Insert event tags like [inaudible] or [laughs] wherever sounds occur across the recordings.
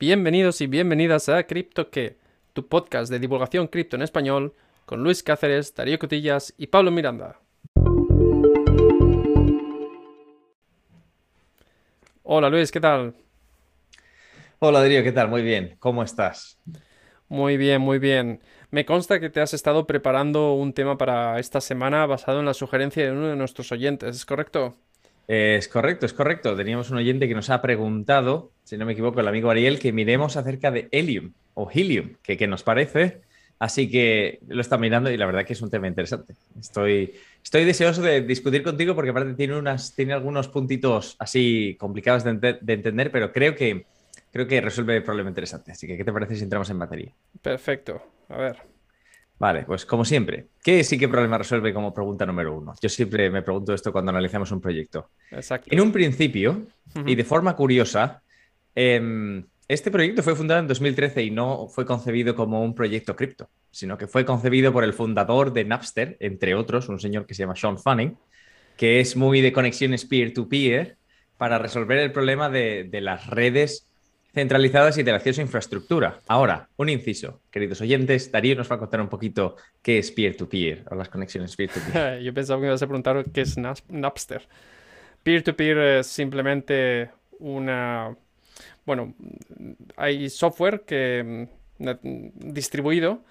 Bienvenidos y bienvenidas a Cripto Que, tu podcast de divulgación cripto en español, con Luis Cáceres, Darío Cotillas y Pablo Miranda. Hola Luis, ¿qué tal? Hola Darío, ¿qué tal? Muy bien, ¿cómo estás? Muy bien, muy bien. Me consta que te has estado preparando un tema para esta semana basado en la sugerencia de uno de nuestros oyentes, ¿es correcto? Es correcto, es correcto. Teníamos un oyente que nos ha preguntado, si no me equivoco, el amigo Ariel, que miremos acerca de helium o helium, que nos parece. Así que lo está mirando y la verdad que es un tema interesante. Estoy, estoy deseoso de discutir contigo porque aparte tiene, unas, tiene algunos puntitos así complicados de, de entender, pero creo que, creo que resuelve el problema interesante. Así que, ¿qué te parece si entramos en materia? Perfecto. A ver. Vale, pues como siempre, ¿qué sí que problema resuelve como pregunta número uno? Yo siempre me pregunto esto cuando analizamos un proyecto. Exacto. En un principio, y de forma curiosa, em, este proyecto fue fundado en 2013 y no fue concebido como un proyecto cripto, sino que fue concebido por el fundador de Napster, entre otros, un señor que se llama Sean Fanning, que es muy de conexiones peer-to-peer para resolver el problema de, de las redes centralizadas y del acceso a infraestructura. Ahora, un inciso, queridos oyentes, Darío nos va a contar un poquito qué es peer-to-peer o las conexiones peer-to-peer. [laughs] Yo pensaba que ibas a preguntar qué es Napster. Peer-to-peer es simplemente una... Bueno, hay software que mm, distribuido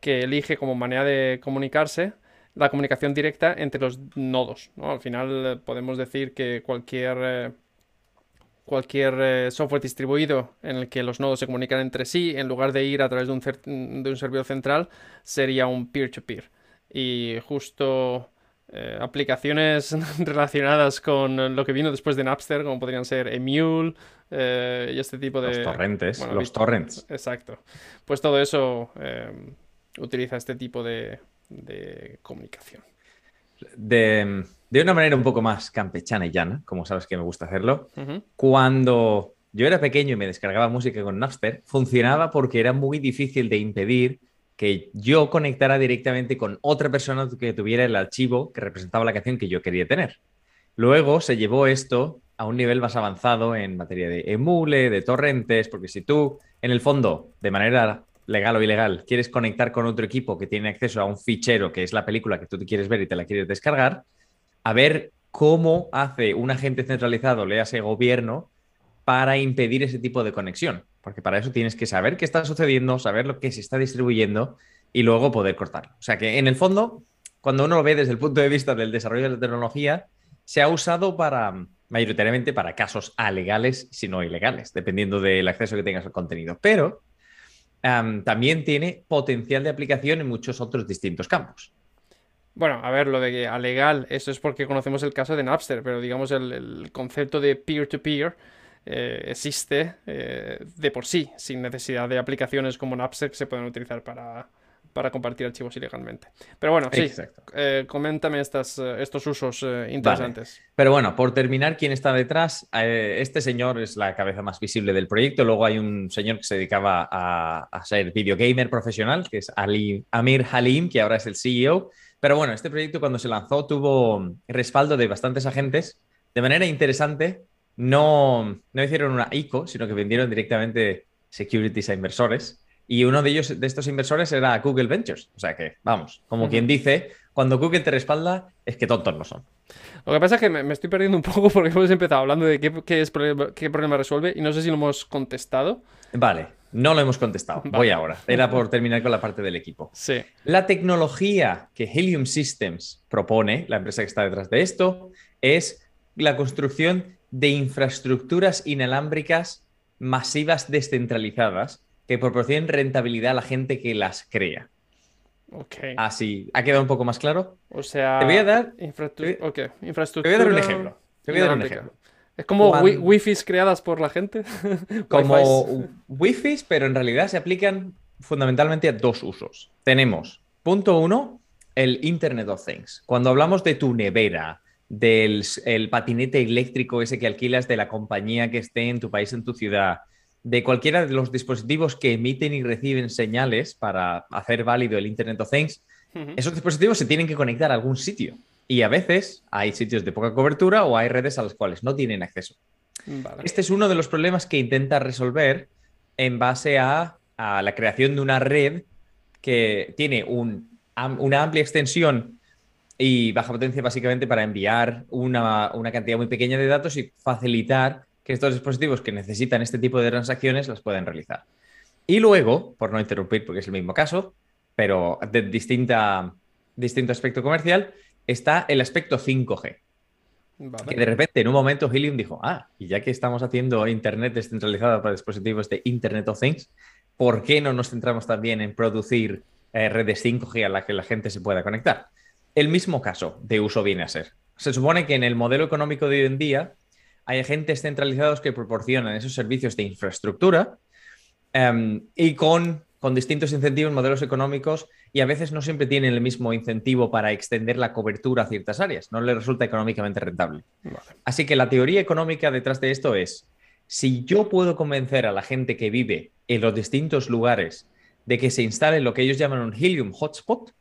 que elige como manera de comunicarse la comunicación directa entre los nodos. Al final podemos decir que cualquier eh, cualquier eh, software distribuido en el que los nodos se comunican entre sí, en lugar de ir a través de un, de un servidor central, sería un peer-to-peer. Y justo eh, aplicaciones [laughs] relacionadas con lo que vino después de Napster, como podrían ser Emule eh, y este tipo de... Los torrentes, los torrents. Exacto. Pues todo eso utiliza este tipo de, de comunicación. De de una manera un poco más campechana y llana, como sabes que me gusta hacerlo, cuando yo era pequeño y me descargaba música con Napster, funcionaba porque era muy difícil de impedir que yo conectara directamente con otra persona que tuviera el archivo que representaba la canción que yo quería tener. Luego se llevó esto a un nivel más avanzado en materia de emule, de torrentes, porque si tú, en el fondo, de manera legal o ilegal, quieres conectar con otro equipo que tiene acceso a un fichero que es la película que tú te quieres ver y te la quieres descargar, a ver cómo hace un agente centralizado, le hace gobierno, para impedir ese tipo de conexión. Porque para eso tienes que saber qué está sucediendo, saber lo que se está distribuyendo y luego poder cortarlo. O sea que en el fondo, cuando uno lo ve desde el punto de vista del desarrollo de la tecnología, se ha usado para mayoritariamente para casos alegales, si no ilegales, dependiendo del acceso que tengas al contenido. Pero también tiene potencial de aplicación en muchos otros distintos campos. Bueno, a ver, lo de que legal, eso es porque conocemos el caso de Napster, pero digamos el, concepto de peer-to-peer eh, existe eh, de por sí, sin necesidad de aplicaciones como Napster que se pueden utilizar para, compartir archivos ilegalmente. Pero bueno, sí, eh, coméntame estas, estos usos interesantes. Pero bueno, por terminar, ¿quién está detrás? este señor es la cabeza más visible del proyecto. Luego hay un señor que se dedicaba a, a ser videogamer profesional, que es Ali, Amir Halim, que ahora es el CEO. Pero bueno, este proyecto cuando se lanzó tuvo respaldo de bastantes agentes. De manera interesante, no, no hicieron una ICO, sino que vendieron directamente securities a inversores. Y uno de ellos, de estos inversores, era Google Ventures. O sea que, vamos, como quien dice, cuando Google te respalda, es que tontos no son. Lo que pasa es que me, estoy perdiendo un poco [laughs] porque hemos empezado hablando de qué, qué, qué problema resuelve y no sé si lo hemos contestado. Vale, no lo hemos contestado. Voy ahora. Era por terminar con la parte del equipo. Sí. La tecnología que Helium Systems propone, la empresa que está detrás de esto, es la construcción de infraestructuras inalámbricas masivas descentralizadas que proporcionen rentabilidad a la gente que las crea. Ok. Así, ¿ha quedado un poco más claro? O sea, te voy a dar, infraestructura. Te voy a dar un ejemplo. Te voy a dar un ejemplo. Es como wifis creadas por la gente. [laughs] como wifis, pero en realidad se aplican fundamentalmente a dos usos. Tenemos, punto uno, el Internet of Things. Cuando hablamos de tu nevera, del el patinete eléctrico ese que alquilas de la compañía que esté en tu país, en tu ciudad, de cualquiera de los dispositivos que emiten y reciben señales para hacer válido el Internet of Things, esos dispositivos se tienen que conectar a algún sitio. Y a veces hay sitios de poca cobertura o hay redes a las cuales no tienen acceso. Este es uno de los problemas que intenta resolver en base a, la creación de una red que tiene una amplia extensión y baja potencia básicamente para enviar una, una, cantidad muy pequeña de datos y facilitar que estos dispositivos que necesitan este tipo de transacciones las puedan realizar. Y luego, por no interrumpir porque es el mismo caso, pero de distinta, distinto aspecto comercial, está el aspecto 5G. Que de repente en un momento Helium dijo, ah, y ya que estamos haciendo Internet descentralizada para dispositivos de Internet of Things, ¿por qué no nos centramos también en producir eh, redes 5G a las que la gente se pueda conectar? El mismo caso de uso viene a ser. Se supone que en el modelo económico de hoy en día hay agentes centralizados que proporcionan esos servicios de infraestructura em, y con, con distintos incentivos, modelos económicos y a veces no siempre tienen el mismo incentivo para extender la cobertura a ciertas áreas, no les resulta económicamente rentable. Así que la teoría económica detrás de esto es, si yo puedo convencer a la gente que vive en los distintos lugares de que se instale lo que ellos llaman un Helium Hotspot,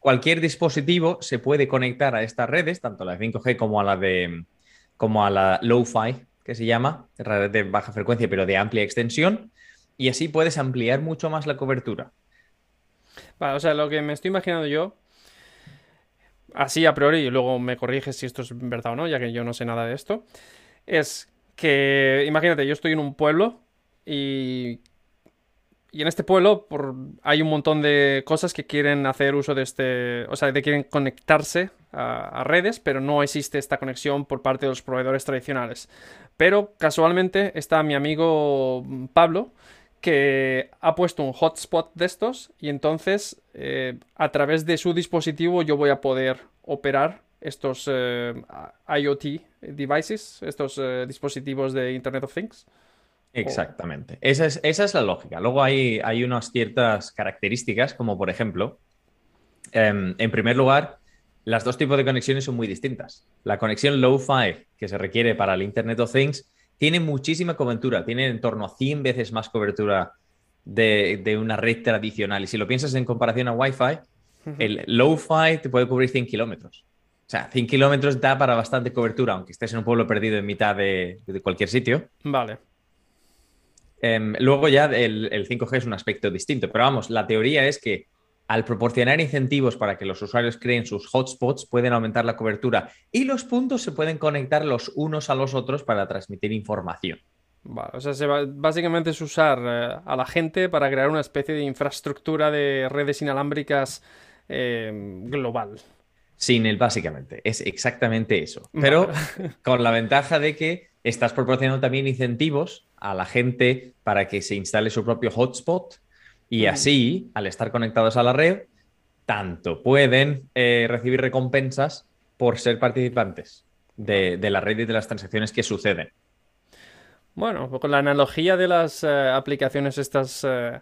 cualquier dispositivo se puede conectar a estas redes, tanto la de 5G como a la de como a la Low-Fi, que se llama, red de baja frecuencia pero de amplia extensión, y así puedes ampliar mucho más la cobertura. Vale, o sea, lo que me estoy imaginando yo, así a priori, y luego me corriges si esto es verdad o no, ya que yo no sé nada de esto, es que, imagínate, yo estoy en un pueblo y, y en este pueblo por, hay un montón de cosas que quieren hacer uso de este, o sea, que quieren conectarse a, a redes, pero no existe esta conexión por parte de los proveedores tradicionales. Pero casualmente está mi amigo Pablo, que ha puesto un hotspot de estos y entonces eh, a través de su dispositivo yo voy a poder operar estos eh, IoT devices, estos eh, dispositivos de Internet of Things. Exactamente. Esa, es, esa, es, la lógica. Luego hay, hay unas ciertas características, como por ejemplo, em, en primer lugar, las dos tipos de conexiones son muy distintas. La conexión low-fi que se requiere para el Internet of Things tiene muchísima cobertura, tiene en torno a 100 veces más cobertura de, una red tradicional. Y si lo piensas en comparación a Wi-Fi, el low-fi te puede cubrir 100 kilómetros. O sea, 100 kilómetros da para bastante cobertura, aunque estés en un pueblo perdido en mitad de, cualquier sitio. Vale. Em, luego ya el, el 5G es un aspecto distinto, pero vamos, la teoría es que al proporcionar incentivos para que los usuarios creen sus hotspots, pueden aumentar la cobertura y los puntos se pueden conectar los unos a los otros para transmitir información. Vale, o sea, básicamente es usar eh, a la gente para crear una especie de infraestructura de redes inalámbricas eh, global. Sin él, básicamente. Es exactamente eso. Pero [laughs] con la ventaja de que estás proporcionando también incentivos a la gente para que se instale su propio hotspot y así, al estar conectados a la red, tanto pueden eh, recibir recompensas por ser participantes de, la red y de las transacciones que suceden. Bueno, con la analogía de las eh, aplicaciones estas eh,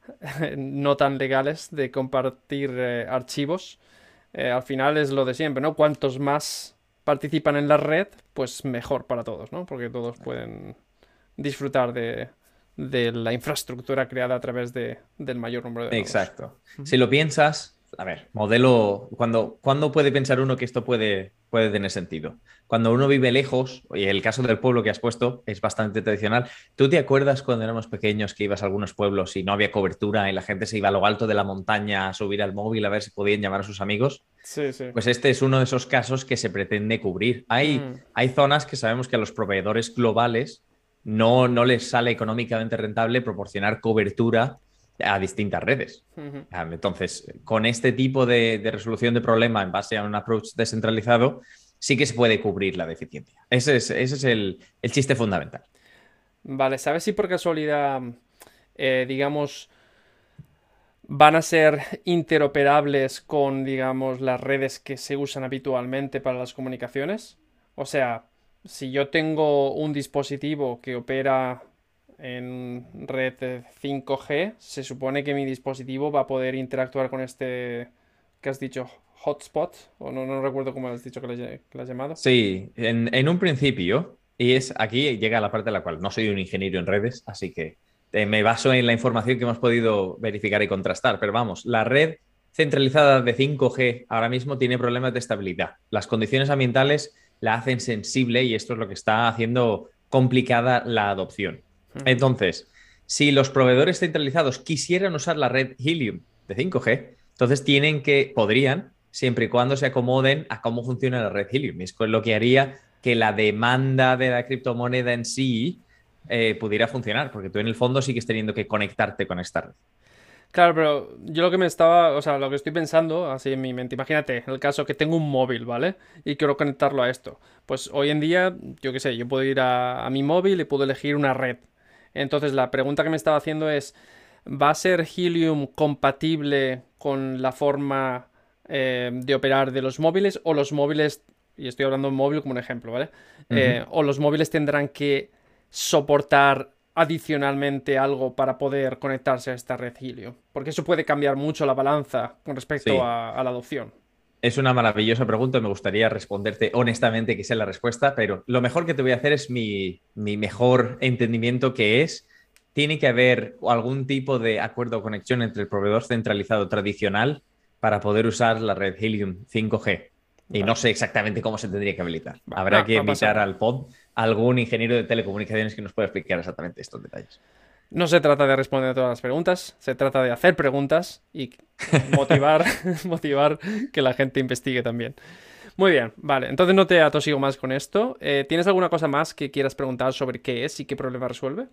[laughs] no tan legales de compartir archivos, al final es lo de siempre, ¿no? Cuantos más participan en la red, pues mejor para todos, ¿no? Porque todos pueden disfrutar de, de la infraestructura creada a través de, del mayor número de Exacto. Si lo piensas, a ver, modelo, cuando, ¿cuándo puede pensar uno que esto puede, puede tener sentido? Cuando uno vive lejos, y el caso del pueblo que has puesto es bastante tradicional. ¿Tú te acuerdas cuando éramos pequeños que ibas a algunos pueblos y no había cobertura y la gente se iba a lo alto de la montaña a subir al móvil a ver si podían llamar a sus amigos? Sí, sí. Pues este es uno de esos casos que se pretende cubrir. Hay, mm. hay zonas que sabemos que a los proveedores globales no, no les sale económicamente rentable proporcionar cobertura a distintas redes. Entonces, con este tipo de, resolución de problema en base a un approach descentralizado, sí que se puede cubrir la deficiencia. Ese es, el, chiste fundamental. Vale, ¿sabes si por casualidad, eh, digamos, van a ser interoperables con, digamos, las redes que se usan habitualmente para las comunicaciones? O sea, si yo tengo un dispositivo que opera en red 5G, se supone que mi dispositivo va a poder interactuar con este que has dicho hotspot, o no, no recuerdo cómo has dicho que le, has llamado. Sí, en, un principio, y es aquí llega la parte en la cual no soy un ingeniero en redes, así que eh, me baso en la información que hemos podido verificar y contrastar, pero vamos, la red centralizada de 5G ahora mismo tiene problemas de estabilidad. Las condiciones ambientales la hacen sensible y esto es lo que está haciendo complicada la adopción. Entonces, si los proveedores centralizados quisieran usar la red Helium de 5G, entonces tienen que, podrían, siempre y cuando se acomoden a cómo funciona la red Helium. Es lo que haría que la demanda de la criptomoneda en sí eh, pudiera funcionar, porque tú en el fondo sigues teniendo que conectarte con esta red. Claro, pero yo lo que me estaba, o sea, lo que estoy pensando, así en mi mente, imagínate, el caso que tengo un móvil, ¿vale? Y quiero conectarlo a esto. Pues hoy en día, yo qué sé, yo puedo ir a, mi móvil y puedo elegir una red. Entonces la pregunta que me estaba haciendo es, ¿va a ser Helium compatible con la forma eh, de operar de los móviles o los móviles, y estoy hablando de móvil como un ejemplo, ¿vale? Eh, o los móviles tendrán que soportar adicionalmente algo para poder conectarse a esta red Helium? Porque eso puede cambiar mucho la balanza con respecto a, la adopción. Es una maravillosa pregunta, me gustaría responderte honestamente que sea la respuesta, pero lo mejor que te voy a hacer es mi, mejor entendimiento que es, tiene que haber algún tipo de acuerdo o conexión entre el proveedor centralizado tradicional para poder usar la red Helium 5G. Y no sé exactamente cómo se tendría que habilitar. Habrá que invitar al pod algún ingeniero de telecomunicaciones que nos pueda explicar exactamente estos detalles. No se trata de responder todas las preguntas, se trata de hacer preguntas y motivar, [laughs] [laughs] motivar que la gente investigue también. Muy bien, vale. Entonces no te atosigo más con esto. Eh, ¿Tienes alguna cosa más que quieras preguntar sobre qué es y qué problema resuelve?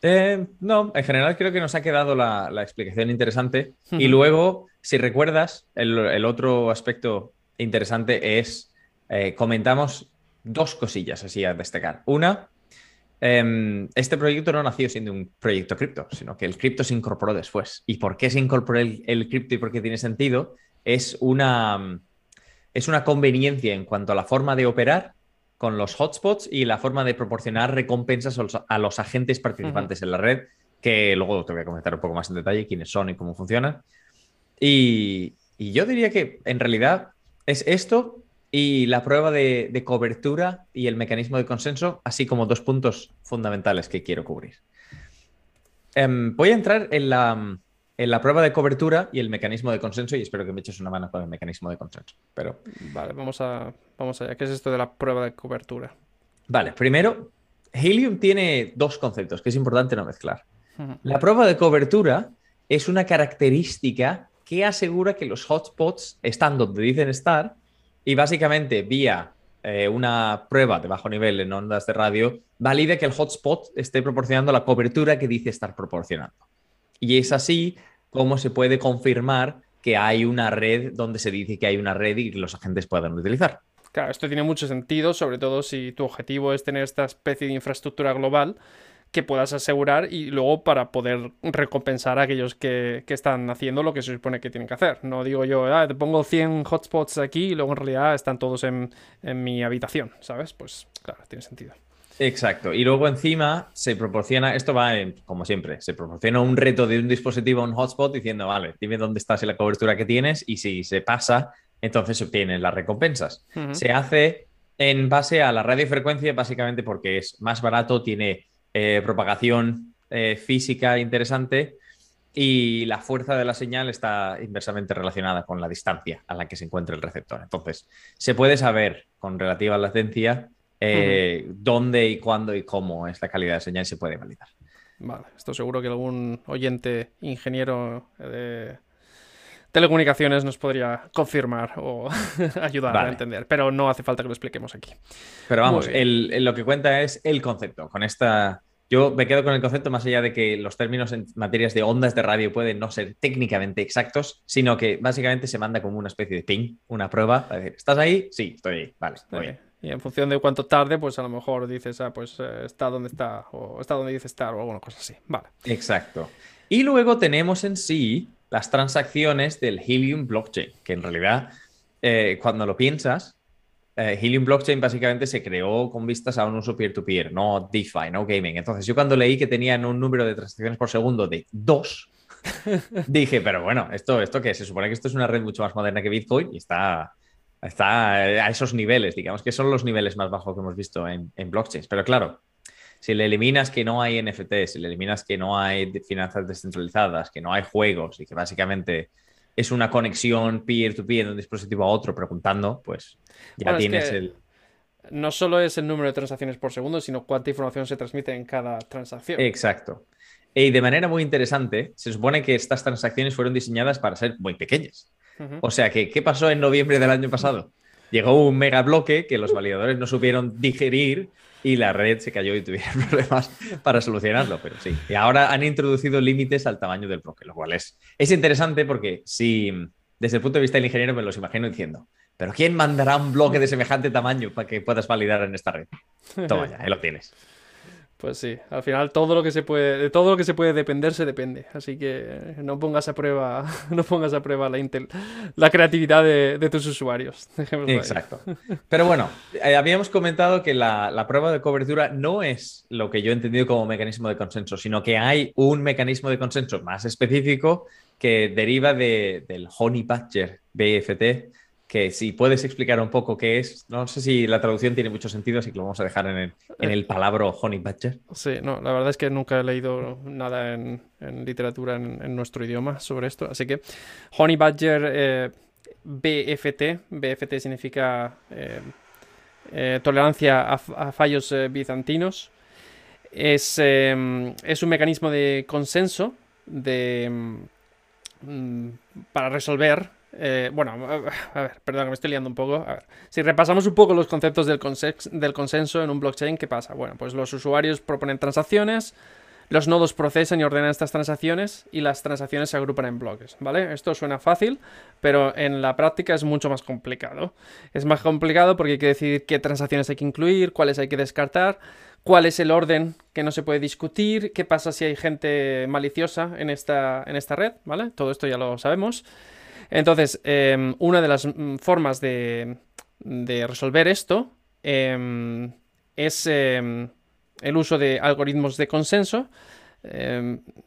Eh, no, en general creo que nos ha quedado la, explicación interesante. Y luego, si recuerdas, el, otro aspecto interesante es, eh, comentamos dos cosillas así a destacar. Una, em, este proyecto no nació siendo un proyecto cripto, sino que el cripto se incorporó después. ¿Y por qué se incorporó el, cripto y por qué tiene sentido? Es una, es una conveniencia en cuanto a la forma de operar con los hotspots y la forma de proporcionar recompensas a los, agentes participantes en la red, que luego te voy a comentar un poco más en detalle quiénes son y cómo funcionan. Y, y yo diría que en realidad es esto y la prueba de, cobertura y el mecanismo de consenso, así como dos puntos fundamentales que quiero cubrir. Em, voy a entrar en la, en la, prueba de cobertura y el mecanismo de consenso y espero que me eches una mano con el mecanismo de consenso. Pero... Vale, vamos, a, vamos allá. ¿Qué es esto de la prueba de cobertura? Vale, primero, Helium tiene dos conceptos que es importante no mezclar. La prueba de cobertura es una característica que asegura que los hotspots están donde dicen estar y básicamente vía eh, una prueba de bajo nivel en ondas de radio valida que el hotspot esté proporcionando la cobertura que dice estar proporcionando. Y es así como se puede confirmar que hay una red donde se dice que hay una red y que los agentes puedan utilizar. Claro, esto tiene mucho sentido, sobre todo si tu objetivo es tener esta especie de infraestructura global que puedas asegurar y luego para poder recompensar a aquellos que, están haciendo lo que se supone que tienen que hacer. No digo yo, ah, te pongo 100 hotspots aquí y luego en realidad están todos en, mi habitación, ¿sabes? Pues claro, tiene sentido. Exacto. Y luego encima se proporciona, esto va como siempre, se proporciona un reto de un dispositivo a un hotspot diciendo, vale, dime dónde estás y la cobertura que tienes y si se pasa, entonces se obtienen las recompensas. Se hace en base a la radiofrecuencia básicamente porque es más barato, tiene eh, propagación eh, física interesante y la fuerza de la señal está inversamente relacionada con la distancia a la que se encuentra el receptor. Entonces, se puede saber con relativa latencia eh, dónde y cuándo y cómo es la calidad de señal y se puede validar. Vale, estoy seguro que algún oyente ingeniero de telecomunicaciones nos podría confirmar o [laughs] ayudar a entender, pero no hace falta que lo expliquemos aquí. Pero vamos, lo que cuenta es el concepto. Con esta, yo me quedo con el concepto más allá de que los términos en materias de ondas de radio pueden no ser técnicamente exactos, sino que básicamente se manda como una especie de ping, una prueba. ¿estás ahí? Sí, estoy ahí. Vale, muy bien. Y en función de cuánto tarde, pues a lo mejor dices, ah, pues eh, está donde está, o está donde dice estar, o alguna cosa así. Vale. Exacto. Y luego tenemos en sí las transacciones del Helium blockchain, que en realidad, eh, cuando lo piensas, eh, Helium blockchain básicamente se creó con vistas a un uso peer-to-peer, no DeFi, no gaming. Entonces, yo cuando leí que tenían un número de transacciones por segundo de dos, [laughs] dije, pero bueno, ¿esto, ¿esto qué? Se supone que esto es una red mucho más moderna que Bitcoin y está, está a esos niveles, digamos que son los niveles más bajos que hemos visto en, en blockchains. Pero claro, si le eliminas que no hay NFT, si le eliminas que no hay finanzas descentralizadas, que no hay juegos y que básicamente es una conexión peer-to-peer de un dispositivo a otro preguntando, pues ya tienes el... No solo es el número de transacciones por segundo, sino cuánta información se transmite en cada transacción. Exacto. Y de manera muy interesante, se supone que estas transacciones fueron diseñadas para ser muy pequeñas. O sea que, ¿qué pasó en noviembre del año pasado? Llegó un mega bloque que los [laughs] validadores no supieron digerir y la red se cayó y tuvieron [laughs] problemas para solucionarlo, pero sí. Y ahora han introducido límites al tamaño del bloque, lo cual es, es interesante porque si desde el punto de vista del ingeniero me los imagino diciendo, pero ¿quién mandará un bloque de semejante tamaño para que puedas validar en esta red? Toma ya, ahí lo tienes. Pues sí, al final todo lo que se puede, de todo lo que se puede depender se depende. Así que no pongas a prueba, [laughs] no pongas a prueba la Intel, la creatividad de, tus usuarios. [laughs] Exacto. Pero bueno, eh, habíamos comentado que la, prueba de cobertura no es lo que yo he entendido como mecanismo de consenso, sino que hay un mecanismo de consenso más específico que deriva del Honey Badger BFT, que si puedes explicar un poco qué es, no sé si la traducción tiene mucho sentido, así que lo vamos a dejar en el, en el palabra Honey Badger. Sí, no, la verdad es que nunca he leído nada en, literatura en, nuestro idioma sobre esto, así que Honey Badger eh, BFT, BFT significa eh, eh, tolerancia a, fallos bizantinos, es, es, un mecanismo de consenso de, mm, para resolver eh, bueno, a ver, perdón, me estoy liando un poco. A ver, si repasamos un poco los conceptos del, del consenso en un blockchain, ¿qué pasa? Bueno, pues los usuarios proponen transacciones, los nodos procesan y ordenan estas transacciones y las transacciones se agrupan en bloques, ¿vale? Esto suena fácil, pero en la práctica es mucho más complicado. Es más complicado porque hay que decidir qué transacciones hay que incluir, cuáles hay que descartar, cuál es el orden que no se puede discutir, qué pasa si hay gente maliciosa en esta, en esta red, ¿vale? Todo esto ya lo sabemos. Entonces, em, una de las mm, formas de, resolver esto em, es em, el uso de algoritmos de consenso.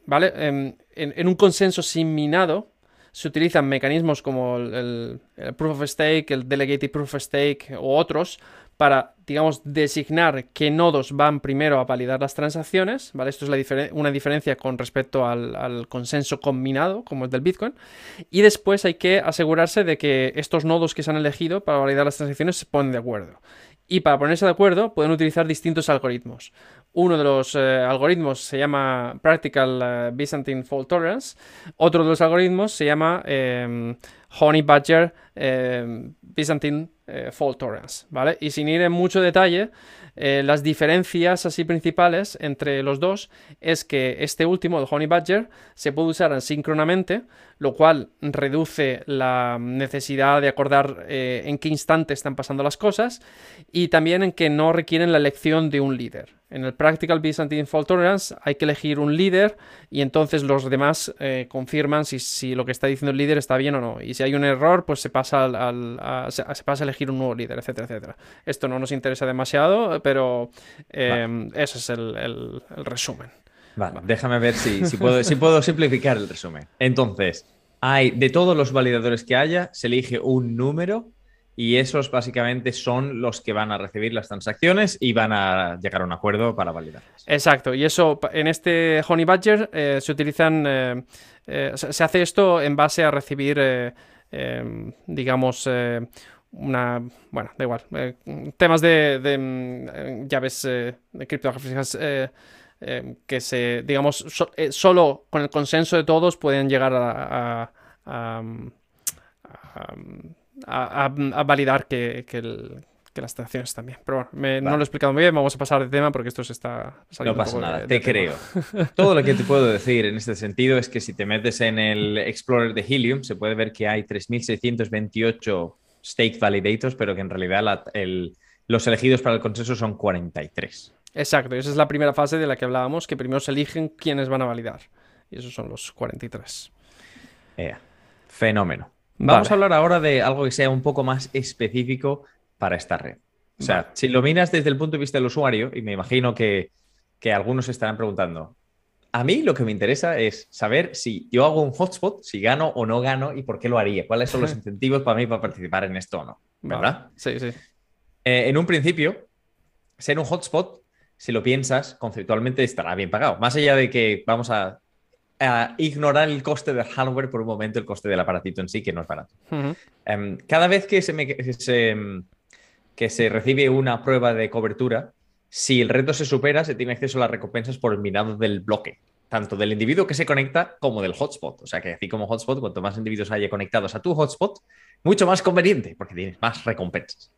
¿Vale? En, un consenso sin minado se utilizan mecanismos como el, el, Proof of Stake, el Delegated Proof of Stake o otros para, digamos, designar qué nodos van primero a validar las transacciones, ¿vale? Esto es una diferencia con respecto al, consenso combinado, como es del Bitcoin. Y después hay que asegurarse de que estos nodos que se han elegido para validar las transacciones se ponen de acuerdo. Y para ponerse de acuerdo pueden utilizar distintos algoritmos. Uno de los eh, algoritmos se llama Practical eh, Byzantine Fault Tolerance. Otro de los algoritmos se llama em, Honey Badger em, Byzantine eh, Fault Tolerance, ¿vale? Y sin ir en mucho detalle, las diferencias así principales entre los dos es que este último, el Honey Badger, se puede usar asíncronamente, lo cual reduce la necesidad de acordar en qué instante están pasando las cosas y también en que no requieren la elección de un líder. En el Practical Byzantine Fault Tolerance hay que elegir un líder y entonces los demás eh, confirman si, lo que está diciendo el líder está bien o no. Y si hay un error, pues se pasa, al, a, se, pasa a elegir un nuevo líder, etcétera, etcétera. Esto no nos interesa demasiado, pero eh, ese es el, resumen. Vale, déjame ver si, [laughs] puedo, si puedo simplificar el resumen. Entonces, hay de todos los validadores que haya, se elige un número y esos básicamente son los que van a recibir las transacciones y van a llegar a un acuerdo para validarlas. Exacto, y eso en este Honey Badger eh, se utilizan, eh, eh, se hace esto en base a recibir, digamos, una, bueno, da igual, temas de, mm, llaves de criptográficas que se, digamos, solo con el consenso de todos pueden llegar a, validar que, las estaciones están bien. Pero bueno, no lo he explicado muy bien, vamos a pasar de tema porque esto se está saliendo. No pasa nada, te creo. [laughs] Todo lo que te puedo decir en este sentido es que si te metes en el Explorer de Helium, se puede ver que hay 3.628 stake validators, pero que en realidad los elegidos para el consenso son 43. Exacto, y esa es la primera fase de la que hablábamos, que primero se eligen quiénes van a validar. Y esos son los 43. fenómeno. Vamos a hablar ahora de algo que sea un poco más específico para esta red. O sea, si lo miras desde el punto de vista del usuario, y me imagino que, algunos estarán preguntando, a mí lo que me interesa es saber si yo hago un hotspot, si gano o no gano y por qué lo haría. ¿Cuáles son los [laughs] incentivos para mí para participar en esto o no? ¿Verdad? Sí, sí. Eh, en un principio, ser un hotspot, si lo piensas, conceptualmente estará bien pagado. Más allá de que vamos a ignorar el coste del hardware por un momento, el coste del aparatito en sí, que no es barato. Em, cada vez que se, que se recibe una prueba de cobertura, si el reto se supera, se tiene acceso a las recompensas por el minado del bloque. tanto del individuo que se conecta como del hotspot. O sea que así como hotspot, cuanto más individuos haya conectados a tu hotspot, mucho más conveniente, porque tienes más recompensas.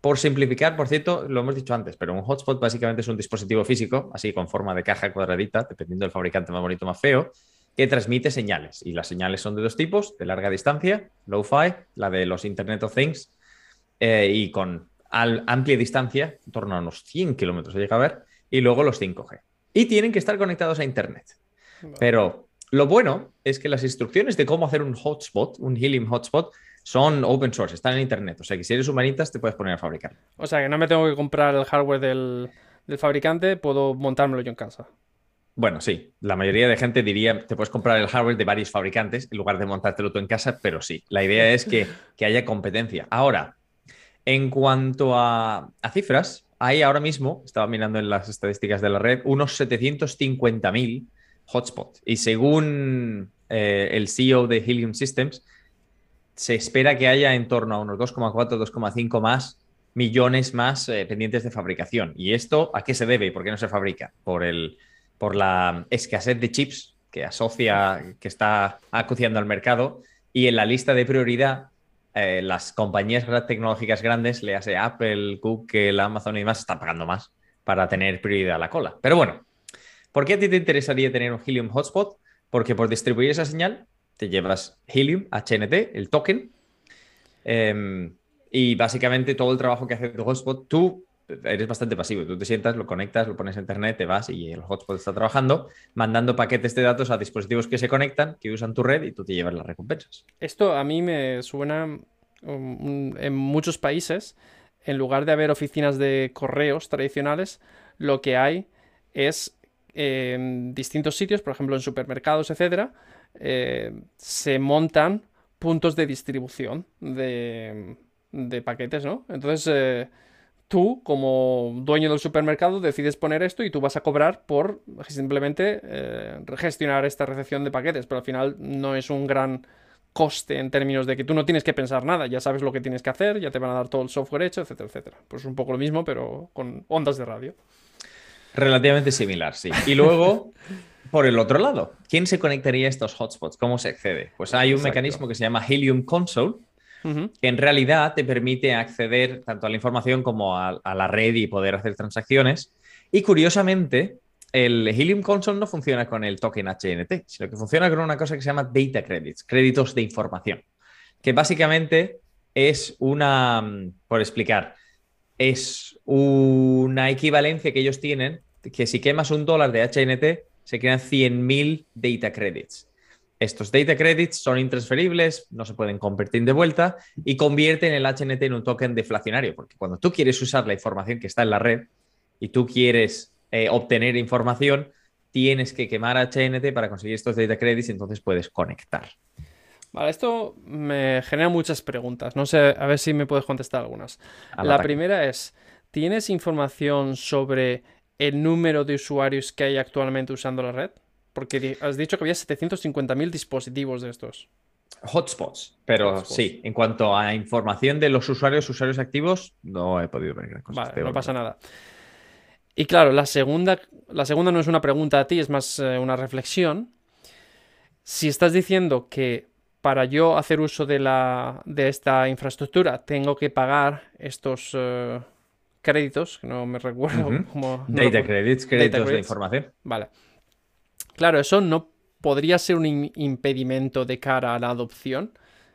Por simplificar, por cierto, lo hemos dicho antes, pero un hotspot básicamente es un dispositivo físico, así con forma de caja cuadradita, dependiendo del fabricante más bonito o más feo, que transmite señales. Y las señales son de dos tipos, de larga distancia, low-fi, la de los Internet of Things, eh, y con amplia distancia, en torno a unos 100 kilómetros se llega a ver, y luego los 5G. Y tienen que estar conectados a Internet. Pero lo bueno es que las instrucciones de cómo hacer un hotspot, un Helium hotspot, son open source, están en Internet. O sea que si eres humanitas te puedes poner a fabricar. O sea que no me tengo que comprar el hardware del, fabricante, puedo montármelo yo en casa. Bueno, sí, la mayoría de gente diría, te puedes comprar el hardware de varios fabricantes en lugar de montártelo tú en casa, pero sí, la idea es que, [laughs] haya competencia. Ahora, en cuanto a, a, cifras, hay ahora mismo, estaba mirando en las estadísticas de la red, unos 750.000 hotspot. Y según eh, el CEO de Helium Systems, se espera que haya en torno a unos 2,4, 2,5 más millones más eh, pendientes de fabricación. ¿Y esto a qué se debe y por qué no se fabrica? Por, el, por la escasez de chips que asocia, que está acuciando al mercado y en la lista de prioridad eh, las compañías tecnológicas grandes, le hace Apple, Google, Amazon y demás, están pagando más para tener prioridad a la cola. Pero bueno, ¿Por qué a ti te interesaría tener un Helium Hotspot? Porque por distribuir esa señal te llevas Helium, HNT, el token, em, y básicamente todo el trabajo que hace tu hotspot, tú eres bastante pasivo. Tú te sientas, lo conectas, lo pones a internet, te vas y el hotspot está trabajando, mandando paquetes de datos a dispositivos que se conectan, que usan tu red y tú te llevas las recompensas. Esto a mí me suena um, en muchos países, en lugar de haber oficinas de correos tradicionales, lo que hay es en distintos sitios, por ejemplo en supermercados, etcétera, eh, se montan puntos de distribución de, paquetes, ¿no? Entonces, eh, tú, como dueño del supermercado, decides poner esto y tú vas a cobrar por simplemente eh, gestionar esta recepción de paquetes, pero al final no es un gran coste en términos de que tú no tienes que pensar nada, ya sabes lo que tienes que hacer, ya te van a dar todo el software hecho, etcétera, etcétera. Pues un poco lo mismo, pero con ondas de radio. Relativamente similar, sí. Y luego, [laughs] por el otro lado, ¿quién se conectaría a estos hotspots? ¿Cómo se accede? Pues hay un mecanismo que se llama Helium Console, que en realidad te permite acceder tanto a la información como a, la red y poder hacer transacciones. Y curiosamente, el Helium Console no funciona con el token HNT, sino que funciona con una cosa que se llama Data Credits, créditos de información, que básicamente es una, mm, por explicar, es una equivalencia que ellos tienen, que si quemas un dólar de HNT, se crean 100.000 data credits. Estos data credits son intransferibles, no se pueden convertir de vuelta y convierten el HNT en un token deflacionario, porque cuando tú quieres usar la información que está en la red y tú quieres eh, obtener información, tienes que quemar HNT para conseguir estos data credits y entonces puedes conectar. Vale, esto me genera muchas preguntas. No sé, a ver si me puedes contestar algunas. la primera es, ¿tienes información sobre el número de usuarios que hay actualmente usando la red? Porque has dicho que había 750.000 dispositivos de estos. Hotspots, pero sí, en cuanto a información de los usuarios, usuarios activos, no he podido ver gran cosa. Vale, no pasa nada. Y claro, la segunda, la segunda no es una pregunta a ti, es más eh, una reflexión. Si estás diciendo que para yo hacer uso de, la, de esta infraestructura tengo que pagar estos eh, créditos, que no me recuerdo [laughs] como... Data credits, créditos de información. Vale. Claro, eso no podría ser un impedimento de cara a la adopción.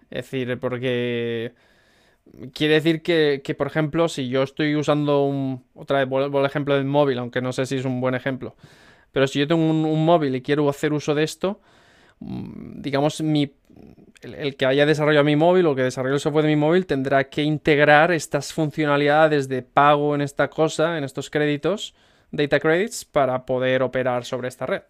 Es decir, porque quiere decir que, por ejemplo, si yo estoy usando un... Otra vez, vuelvo al ejemplo del móvil, aunque no sé si es un buen ejemplo. Pero si yo tengo un móvil y quiero hacer uso de esto, digamos, mi el, que haya desarrollado mi móvil o que desarrolle el software de mi móvil tendrá que integrar estas funcionalidades de pago en esta cosa, en estos créditos, data credits, para poder operar sobre esta red.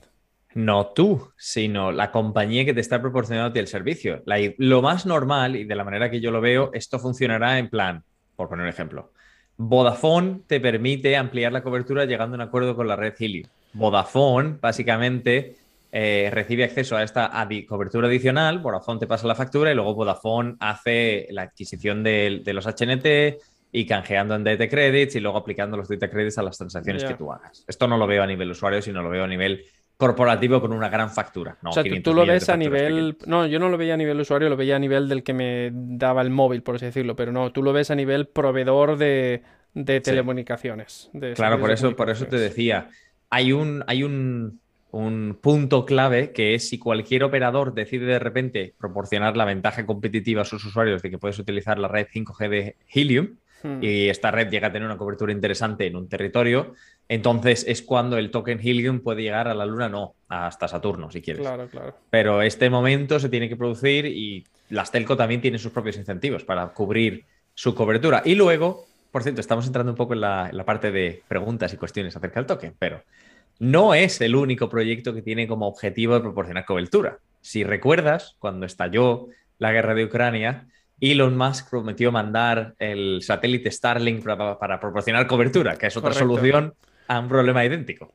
No tú, sino la compañía que te está proporcionando el servicio. lo más normal, y de la manera que yo lo veo, esto funcionará en plan, por poner un ejemplo, Vodafone te permite ampliar la cobertura llegando a un acuerdo con la red Helium. Vodafone, básicamente, eh, recibe acceso a esta cobertura adicional, Vodafone te pasa la factura y luego Vodafone hace la adquisición de, los HNT y canjeando en data credits y luego aplicando los data credits a las transacciones que tú hagas. Esto no lo veo a nivel usuario, sino lo veo a nivel corporativo con una gran factura. o sea, tú, lo ves a nivel... No, yo no lo veía a nivel usuario, lo veía a nivel del que me daba el móvil, por así decirlo, pero no, tú lo ves a nivel proveedor de, telecomunicaciones. claro, por eso, por eso te decía, hay un, hay un, un punto clave que es si cualquier operador decide de repente proporcionar la ventaja competitiva a sus usuarios de que puedes utilizar la red 5G de Helium, Hmm. y esta red llega a tener una cobertura interesante en un territorio, entonces es cuando el token Helium puede llegar a la Luna, no, hasta Saturno, si quieres. Claro, claro. Pero este momento se tiene que producir y las telco también tienen sus propios incentivos para cubrir su cobertura. Y luego, por cierto, estamos entrando un poco en la, en la parte de preguntas y cuestiones acerca del token, pero no es el único proyecto que tiene como objetivo proporcionar cobertura. Si recuerdas, cuando estalló la guerra de Ucrania, Elon Musk prometió mandar el satélite Starlink para, proporcionar cobertura, que es otra solución a un problema idéntico.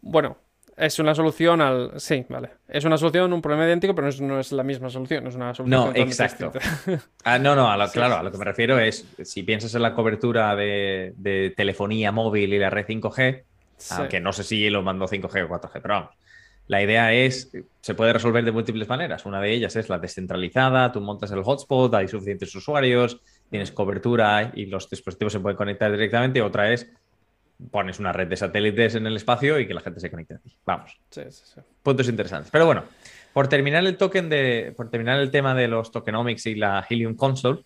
Bueno, es una solución al. Sí, vale. Es una solución, un problema idéntico, pero no es, la misma solución. Es una solución. No, exacto. [laughs] Ah, no, no, claro, a lo que me refiero es: si piensas en la cobertura de, telefonía móvil y la red 5G, aunque no sé si lo mandó 5G o 4G, pero vamos. La idea es, se puede resolver de múltiples maneras. Una de ellas es la descentralizada, tú montas el hotspot, hay suficientes usuarios, tienes cobertura y los dispositivos se pueden conectar directamente. Otra es, pones una red de satélites en el espacio y que la gente se conecte a ti. Vamos. Sí, sí, sí. Puntos interesantes. Pero bueno, por terminar el token de, por terminar el tema de los tokenomics y la Helium Console,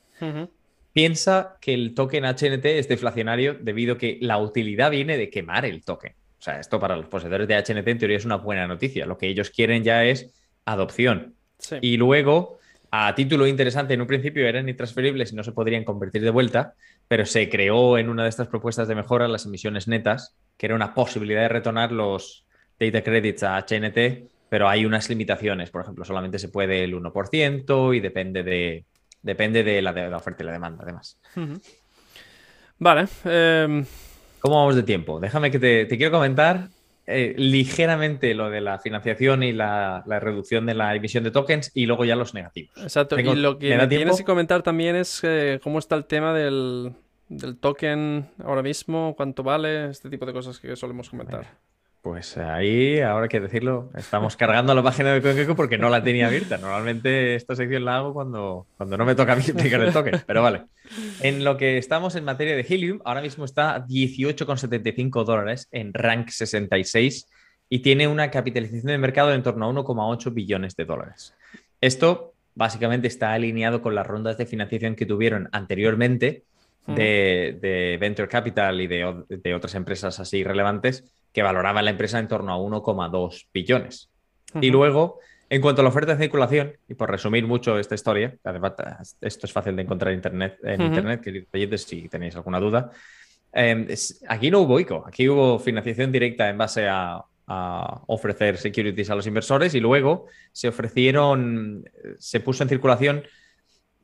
piensa que el token HNT es deflacionario debido a que la utilidad viene de quemar el token. O sea, esto para los poseedores de HNT en teoría es una buena noticia. Lo que ellos quieren ya es adopción. Y luego, a título interesante, en un principio eran intransferibles y no se podrían convertir de vuelta, pero se creó en una de estas propuestas de mejora las emisiones netas, que era una posibilidad de retornar los data credits a HNT, pero hay unas limitaciones. Por ejemplo, solamente se puede el 1% y depende de, depende de la, oferta y la demanda, además. Vale. Em, ¿Cómo vamos de tiempo? Déjame que te, quiero comentar eh, ligeramente lo de la financiación y la, reducción de la emisión de tokens y luego ya los negativos. Exacto. y lo que me tienes que comentar también es eh, cómo está el tema del, token ahora mismo, cuánto vale, este tipo de cosas que solemos comentar. Pues ahí, ahora que decirlo, estamos cargando la página de CoinGecko porque no la tenía abierta. Normalmente esta sección la hago cuando, cuando no me toca a mí explicar el token, pero vale. En lo que estamos en materia de Helium, ahora mismo está a 18,75 dólares en rank 66 y tiene una capitalización de mercado de en torno a 1,8 billones de dólares. Esto básicamente está alineado con las rondas de financiación que tuvieron anteriormente de, Venture Capital y de, de otras empresas así relevantes que valoraba la empresa en torno a 1,2 billones. Y luego, en cuanto a la oferta de circulación, y por resumir mucho esta historia, además esto es fácil de encontrar en Internet, en internet queridos oyentes, si tenéis alguna duda, em, aquí no hubo ICO, aquí hubo financiación directa en base a, ofrecer securities a los inversores y luego se ofrecieron, se puso en circulación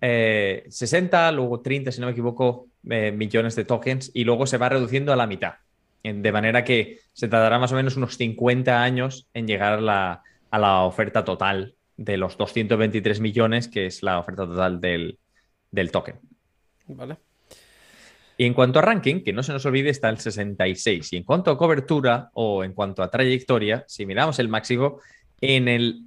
60, eh, luego 30, si no me equivoco, eh, millones de tokens y luego se va reduciendo a la mitad. De manera que se tardará más o menos unos 50 años en llegar a la, oferta total de los 223 millones, que es la oferta total del, token. Vale. Y en cuanto a ranking, que no se nos olvide, está el 66. Y en cuanto a cobertura o en cuanto a trayectoria, si miramos el máximo, en el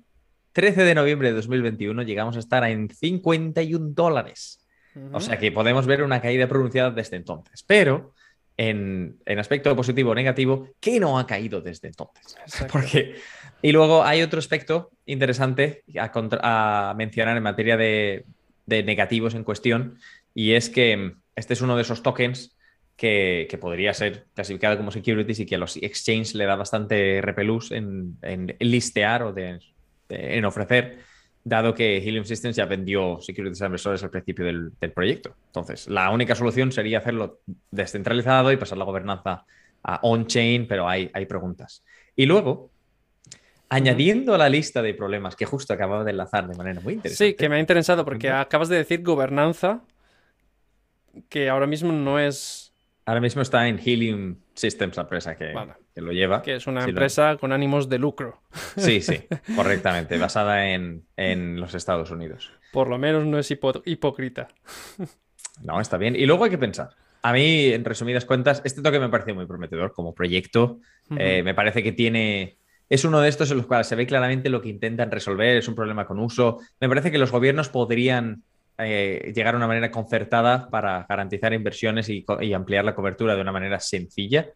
13 de noviembre de 2021 llegamos a estar en 51 dólares. O sea que podemos ver una caída pronunciada desde entonces. Pero en, aspecto positivo o negativo que no ha caído desde entonces. Porque... Y luego hay otro aspecto interesante a, mencionar en materia de, negativos en cuestión y es que este es uno de esos tokens que, podría ser clasificado como securities y que a los exchanges le da bastante repelús en, listear o en ofrecer dado que Helium Systems ya vendió securities a inversores al principio del, proyecto. Entonces, la única solución sería hacerlo descentralizado y pasar la gobernanza a on-chain, pero hay, hay preguntas. Y luego, añadiendo a la lista de problemas que justo acababa de enlazar de manera muy interesante. Sí, que me ha interesado porque acabas de decir gobernanza, que ahora mismo no es... Ahora mismo está en Helium Systems, la empresa que, que lo lleva. Que es una empresa con ánimos de lucro. [laughs] Sí, sí, [laughs] correctamente, basada en, los Estados Unidos. Por lo menos no es hipócrita. No, está bien. Y luego hay que pensar, A mí, en resumidas cuentas, este toque me parece muy prometedor como proyecto. Eh, me parece que tiene. Es uno de estos en los cuales se ve claramente lo que intentan resolver, es un problema con uso. Me parece que los gobiernos podrían eh, llegar a una manera concertada para garantizar inversiones y, ampliar la cobertura de una manera sencilla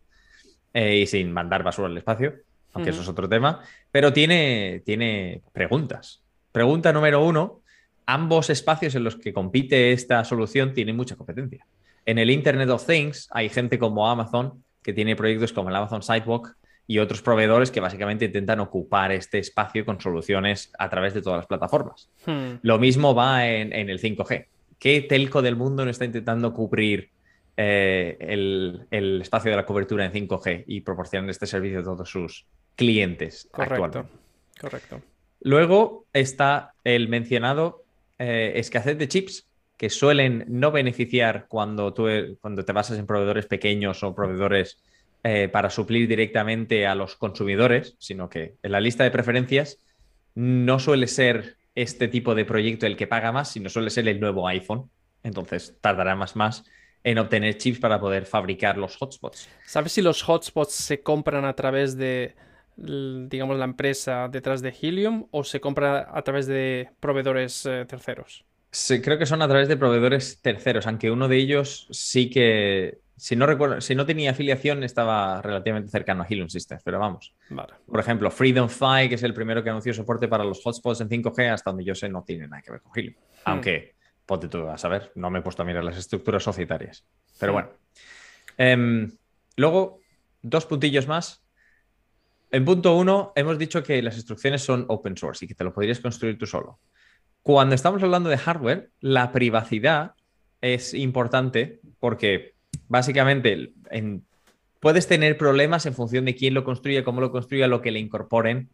eh, y sin mandar basura al espacio, aunque eso es otro tema. Pero tiene, tiene preguntas. Pregunta número uno: ambos espacios en los que compite esta solución tienen mucha competencia. En el Internet of Things hay gente como Amazon que tiene proyectos como el Amazon Sidewalk y otros proveedores que básicamente intentan ocupar este espacio con soluciones a través de todas las plataformas. Hmm. Lo mismo va en, el 5G. ¿Qué telco del mundo no está intentando cubrir eh, el, espacio de la cobertura en 5G y proporcionar este servicio a todos sus clientes Correcto. Correcto. Luego está el mencionado eh, escasez de chips que suelen no beneficiar cuando, tú, cuando te basas en proveedores pequeños o proveedores eh, para suplir directamente a los consumidores, sino que en la lista de preferencias no suele ser este tipo de proyecto el que paga más, sino suele ser el nuevo iPhone. Entonces tardará más más en obtener chips para poder fabricar los hotspots. ¿Sabes si los hotspots se compran a través de, digamos, la empresa detrás de Helium o se compra a través de proveedores eh, terceros? Sí, creo que son a través de proveedores terceros, aunque uno de ellos sí que, si no recuerdo, si no tenía afiliación, estaba relativamente cercano a Helium Systems, pero vamos. Por ejemplo, Freedom Fi, que es el primero que anunció soporte para los hotspots en 5G, hasta donde yo sé, no tiene nada que ver con Helium. Hmm. Aunque, ponte tú a saber, no me he puesto a mirar las estructuras societarias. Pero bueno. Em, luego, dos puntillos más. En punto uno, hemos dicho que las instrucciones son open source y que te lo podrías construir tú solo. Cuando estamos hablando de hardware, la privacidad es importante porque básicamente puedes tener problemas en función de quién lo construye, cómo lo construya, lo que le incorporen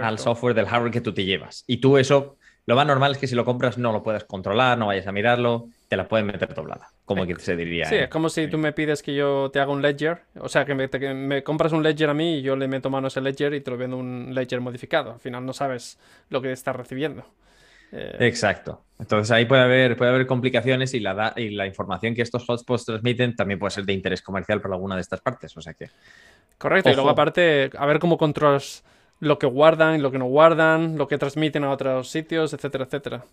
al software del hardware que tú te llevas. Y tú eso, lo más normal es que si lo compras no lo puedes controlar, no vayas a mirarlo, te la pueden meter doblada, como que se diría. Sí, es como si tú me pides que yo te haga un ledger, o sea, que me, compras un ledger a mí y yo le meto mano a ese ledger y te lo vendo un ledger modificado. Al final no sabes lo que estás recibiendo. Eh, Exacto. Entonces ahí puede haber, puede haber complicaciones y la, y la información que estos hotspots transmiten también puede ser de interés comercial para alguna de estas partes. O sea que. Correcto. Y luego, aparte, a ver cómo controlas lo que guardan y lo que no guardan, lo que transmiten a otros sitios, etcétera, etcétera.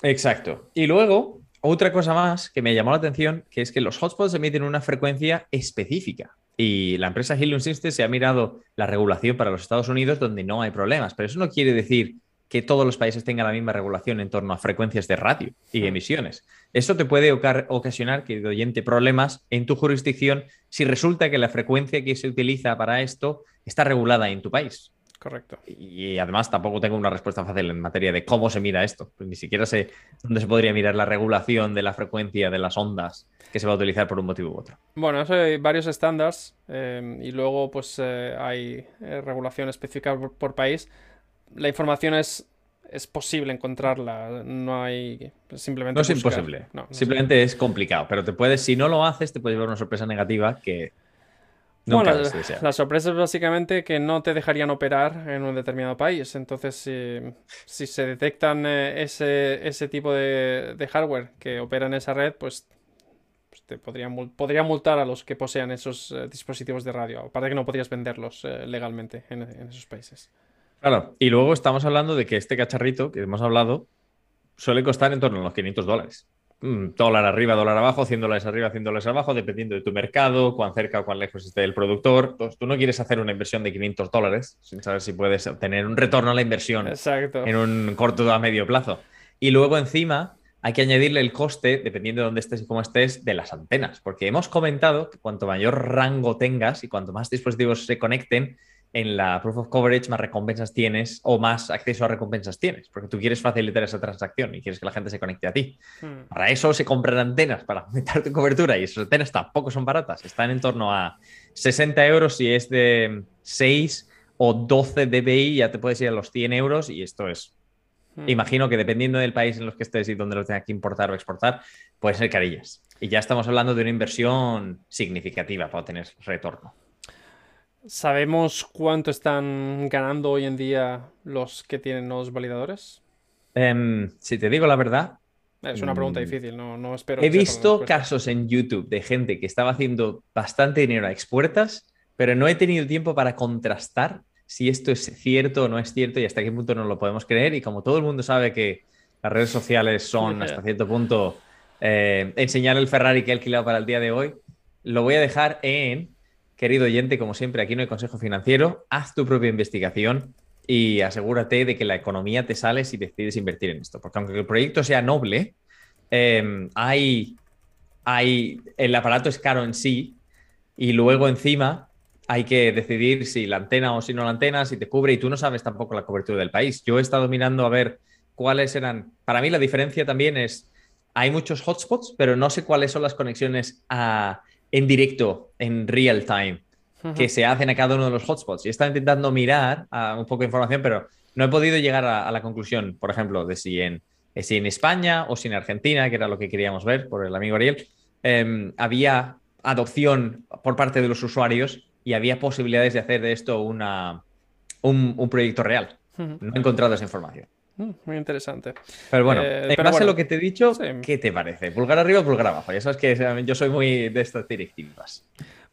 Exacto. Y luego, otra cosa más que me llamó la atención, que es que los hotspots emiten una frecuencia específica. Y la empresa Helium Systems se ha mirado la regulación para los Estados Unidos donde no hay problemas, pero eso no quiere decir que todos los países tengan la misma regulación en torno a frecuencias de radio y hmm. emisiones. Eso te puede ocasionar, querido oyente, problemas en tu jurisdicción si resulta que la frecuencia que se utiliza para esto está regulada en tu país. Correcto. Y además tampoco tengo una respuesta fácil en materia de cómo se mira esto. Pues ni siquiera sé dónde se podría mirar la regulación de la frecuencia de las ondas que se va a utilizar por un motivo u otro. Bueno, hay varios estándares eh, y luego pues eh, hay eh, regulación específica por país la información es, es posible encontrarla. No hay. Simplemente. No es imposible. simplemente es complicado. Pero te puedes, si no lo haces, te puedes llevar una sorpresa negativa que. Nunca bueno, la, sorpresa es básicamente que no te dejarían operar en un determinado país. Entonces, si, se detectan eh, ese, ese tipo de, hardware que opera en esa red, pues, pues te podrían, podría multar a los que posean esos eh, dispositivos de radio. Aparte que no podrías venderlos eh, legalmente en esos países. Claro, y luego estamos hablando de que este cacharrito que hemos hablado suele costar en torno a los 500 dólares. Mm, dólar arriba, dólar abajo, 100 dólares arriba, 100 dólares abajo, dependiendo de tu mercado, cuán cerca o cuán lejos esté el productor. Entonces, tú no quieres hacer una inversión de 500 dólares sin saber si puedes obtener un retorno a la inversión en un corto a medio plazo. Y luego encima hay que añadirle el coste, dependiendo de dónde estés y cómo estés, de las antenas, porque hemos comentado que cuanto mayor rango tengas y cuanto más dispositivos se conecten, en la Proof of Coverage más recompensas tienes o más acceso a recompensas tienes, porque tú quieres facilitar esa transacción y quieres que la gente se conecte a ti. Hmm. Para eso se compran antenas, para aumentar tu cobertura y esas antenas tampoco son baratas, están en torno a 60 euros si es de 6 o 12 dBi, ya te puedes ir a los 100 euros y esto es... Hmm. Imagino que dependiendo del país en los que estés y donde lo tengas que importar o exportar, puede ser carillas. Y ya estamos hablando de una inversión significativa para tener retorno. ¿Sabemos cuánto están ganando hoy en día los que tienen los validadores? Em, si te digo la verdad, Es una pregunta mm. difícil, no, no espero. He visto casos en YouTube de gente que estaba haciendo bastante dinero a expuertas, pero no he tenido tiempo para contrastar si esto es cierto o no es cierto y hasta qué punto no lo podemos creer. Y como todo el mundo sabe que las redes sociales son hasta cierto punto eh, enseñar el Ferrari que he alquilado para el día de hoy, lo voy a dejar en, querido oyente, como siempre, aquí no hay consejo financiero, haz tu propia investigación y asegúrate de que la economía te sale si decides invertir en esto. Porque aunque el proyecto sea noble, em, hay, hay, el aparato es caro en sí y luego encima hay que decidir si la antena o si no la antena, si te cubre y tú no sabes tampoco la cobertura del país. Yo he estado mirando a ver cuáles eran, para mí la diferencia también es, hay muchos hotspots, pero no sé cuáles son las conexiones en directo, en real time que se hacen a cada uno de los hotspots. Y estaba intentando mirar a un poco de información, pero no he podido llegar a, la conclusión, por ejemplo, de si en, si en España o si en Argentina, que era lo que queríamos ver por el amigo Ariel, em, había adopción por parte de los usuarios y había posibilidades de hacer de esto una, un, proyecto real. No he encontrado esa información. Mm, muy interesante. Pero bueno, eh, en base a lo que te he dicho, ¿qué te parece? ¿Pulgar arriba o pulgar abajo? Ya sabes que yo soy muy de estas directivas.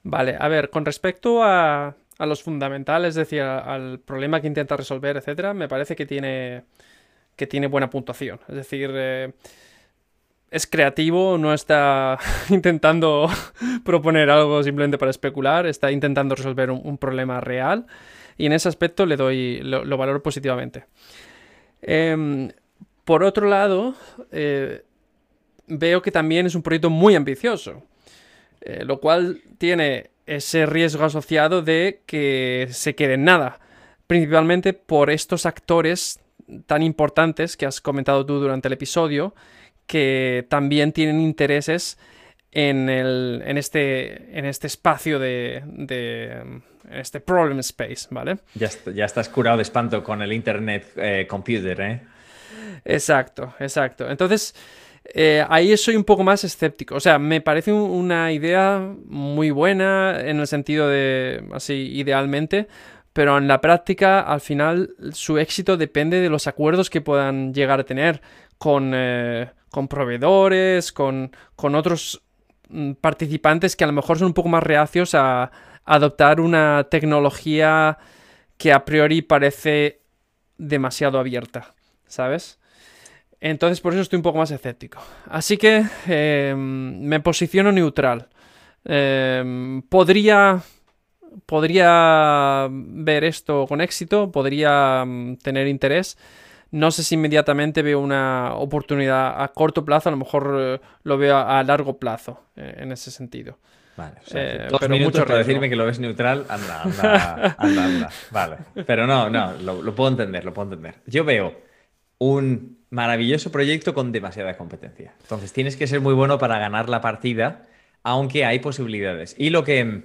Vale, a ver, con respecto a, los fundamentales, es decir, al problema que intenta resolver, etcétera, me parece que tiene, que tiene buena puntuación. Es decir, eh, es creativo, no está [laughs] intentando [laughs] proponer algo simplemente para especular, está intentando resolver un, problema real y en ese aspecto le doy, lo, valoro positivamente. Em, por otro lado, eh, veo que también es un proyecto muy ambicioso. Eh, lo cual tiene ese riesgo asociado de que se quede en nada, principalmente por estos actores tan importantes que has comentado tú durante el episodio, que también tienen intereses en, este, en este espacio de, este problem space, ¿vale? Ya, ya, estás curado de espanto con el Internet eh, Computer, ¿eh? Exacto, exacto. Entonces, eh, ahí soy un poco más escéptico. O sea, me parece una idea muy buena en el sentido de, así, idealmente, pero en la práctica, al final, su éxito depende de los acuerdos que puedan llegar a tener con, eh, con proveedores, con, con otros mm, participantes que a lo mejor son un poco más reacios a adoptar una tecnología que a priori parece demasiado abierta, ¿sabes? Entonces por eso estoy un poco más escéptico. Así que em, me posiciono neutral. Em, podría, podría ver esto con éxito, podría mm, tener interés. No sé si inmediatamente veo una oportunidad a corto plazo, a lo mejor eh, lo veo a, largo plazo eh, en ese sentido. Vale, eh, pero mucho para decirme que lo ves neutral, anda, anda, [laughs] anda, anda. Vale, pero no, no, lo puedo entender, lo puedo entender. Yo veo un maravilloso proyecto con demasiada competencia. Entonces tienes que ser muy bueno para ganar la partida, aunque hay posibilidades. Y lo que,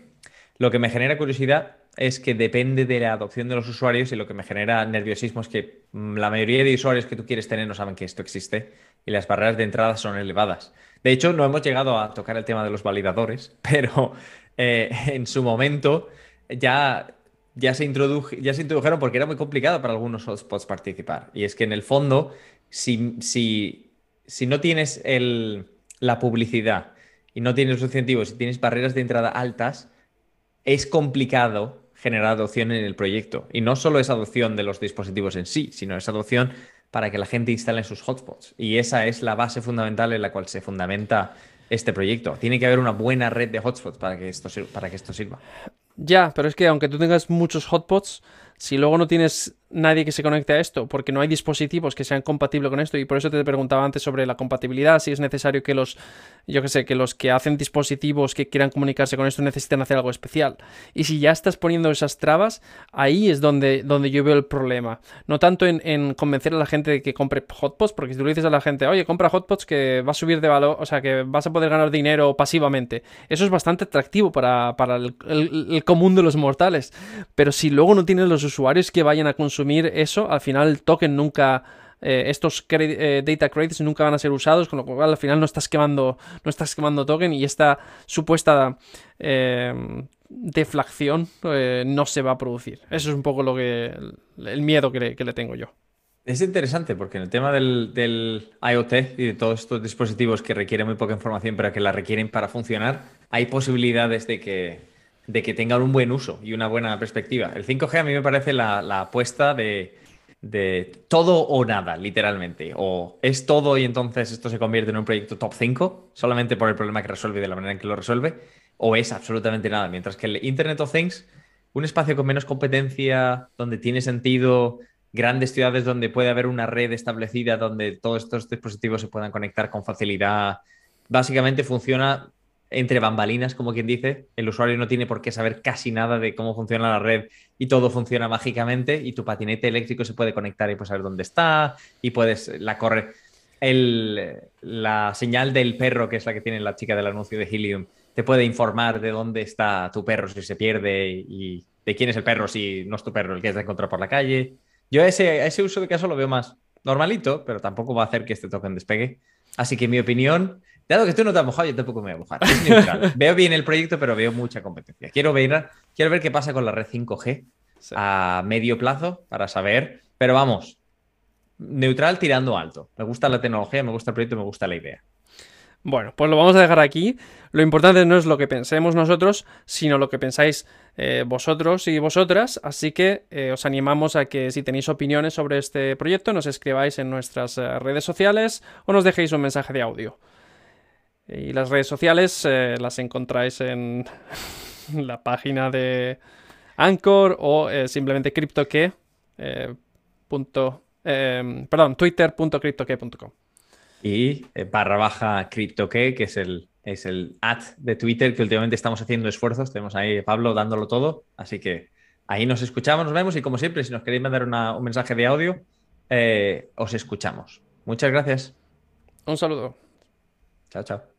lo que me genera curiosidad es que depende de la adopción de los usuarios y lo que me genera nerviosismo es que mm, la mayoría de usuarios que tú quieres tener no saben que esto existe y las barreras de entrada son elevadas. De hecho, no hemos llegado a tocar el tema de los validadores, [laughs] pero eh, en su momento ya, ya, se introdujeron porque era muy complicado para algunos hotspots participar. Y es que en el fondo si, no tienes la publicidad y no tienes los incentivos y tienes barreras de entrada altas, es complicado generar adopción en el proyecto. Y no solo es adopción de los dispositivos en sí, sino es adopción para que la gente instale sus hotspots. Y esa es la base fundamental en la cual se fundamenta este proyecto. Tiene que haber una buena red de hotspots para que esto, para que esto sirva. Ya, pero es que aunque tú tengas muchos hotspots, si luego no tienes nadie que se conecte a esto, porque no hay dispositivos que sean compatibles con esto, y por eso te preguntaba antes sobre la compatibilidad, si es necesario que los, yo que sé, que los que hacen dispositivos que quieran comunicarse con esto necesiten hacer algo especial. Y si ya estás poniendo esas trabas, ahí es donde, donde yo veo el problema. No tanto en, convencer a la gente de que compre hotpots, porque si tú le dices a la gente, oye, compra hotpots que va a subir de valor, o sea, que vas a poder ganar dinero pasivamente, eso es bastante atractivo para, el, el común de los mortales. Pero si luego no tienes los usuarios que vayan a consumir eso, al final el token nunca... Eh, estos eh, data credits nunca van a ser usados, con lo cual al final no estás quemando, no estás quemando token y esta supuesta eh, deflación no se va a producir. Eso es un poco lo que el miedo que le, tengo yo. Es interesante porque en el tema del, del, IoT y de todos estos dispositivos que requieren muy poca información, pero que la requieren para funcionar, hay posibilidades de que, de que tengan un buen uso y una buena perspectiva. El 5G a mí me parece la, apuesta de, de, todo o nada, literalmente. O es todo y entonces esto se convierte en un proyecto top 5, solamente por el problema que resuelve y de la manera en que lo resuelve, o es absolutamente nada. Mientras que el Internet of Things, un espacio con menos competencia, donde tiene sentido grandes ciudades donde puede haber una red establecida donde todos estos dispositivos se puedan conectar con facilidad. Básicamente funciona entre bambalinas, como quien dice. El usuario no tiene por qué saber casi nada de cómo funciona la red y todo funciona mágicamente y tu patinete eléctrico se puede conectar y puedes saber dónde está y puedes la correr. El, la señal del perro, que es la que tiene la chica del anuncio de Helium, te puede informar de dónde está tu perro si se pierde y de quién es el perro si no es tu perro el que has de por la calle. Yo ese, ese uso de caso lo veo más normalito, pero tampoco va a hacer que este token despegue. Así que mi opinión, dado que tú no te has mojado, yo tampoco me voy a mojar. Es neutral. [laughs] veo bien el proyecto, pero veo mucha competencia. Quiero ver, quiero ver qué pasa con la red 5G a medio plazo para saber. Pero vamos, neutral tirando alto. Me gusta la tecnología, me gusta el proyecto, me gusta la idea. Bueno, pues lo vamos a dejar aquí. Lo importante no es lo que pensemos nosotros, sino lo que pensáis eh, vosotros y vosotras. Así que eh, os animamos a que si tenéis opiniones sobre este proyecto, nos escribáis en nuestras eh, redes sociales o nos dejéis un mensaje de audio. Y las redes sociales las encontráis en [laughs] la página de Anchor o simplemente CryptoKey. perdón, twitter.cryptoke.com y eh, barra baja CryptoKey, que es el, es el ad de Twitter que últimamente estamos haciendo esfuerzos. Tenemos ahí a Pablo dándolo todo. Así que ahí nos escuchamos, nos vemos y como siempre, si nos queréis mandar un mensaje de audio, eh, os escuchamos. Muchas gracias. Un saludo. Chao, chao.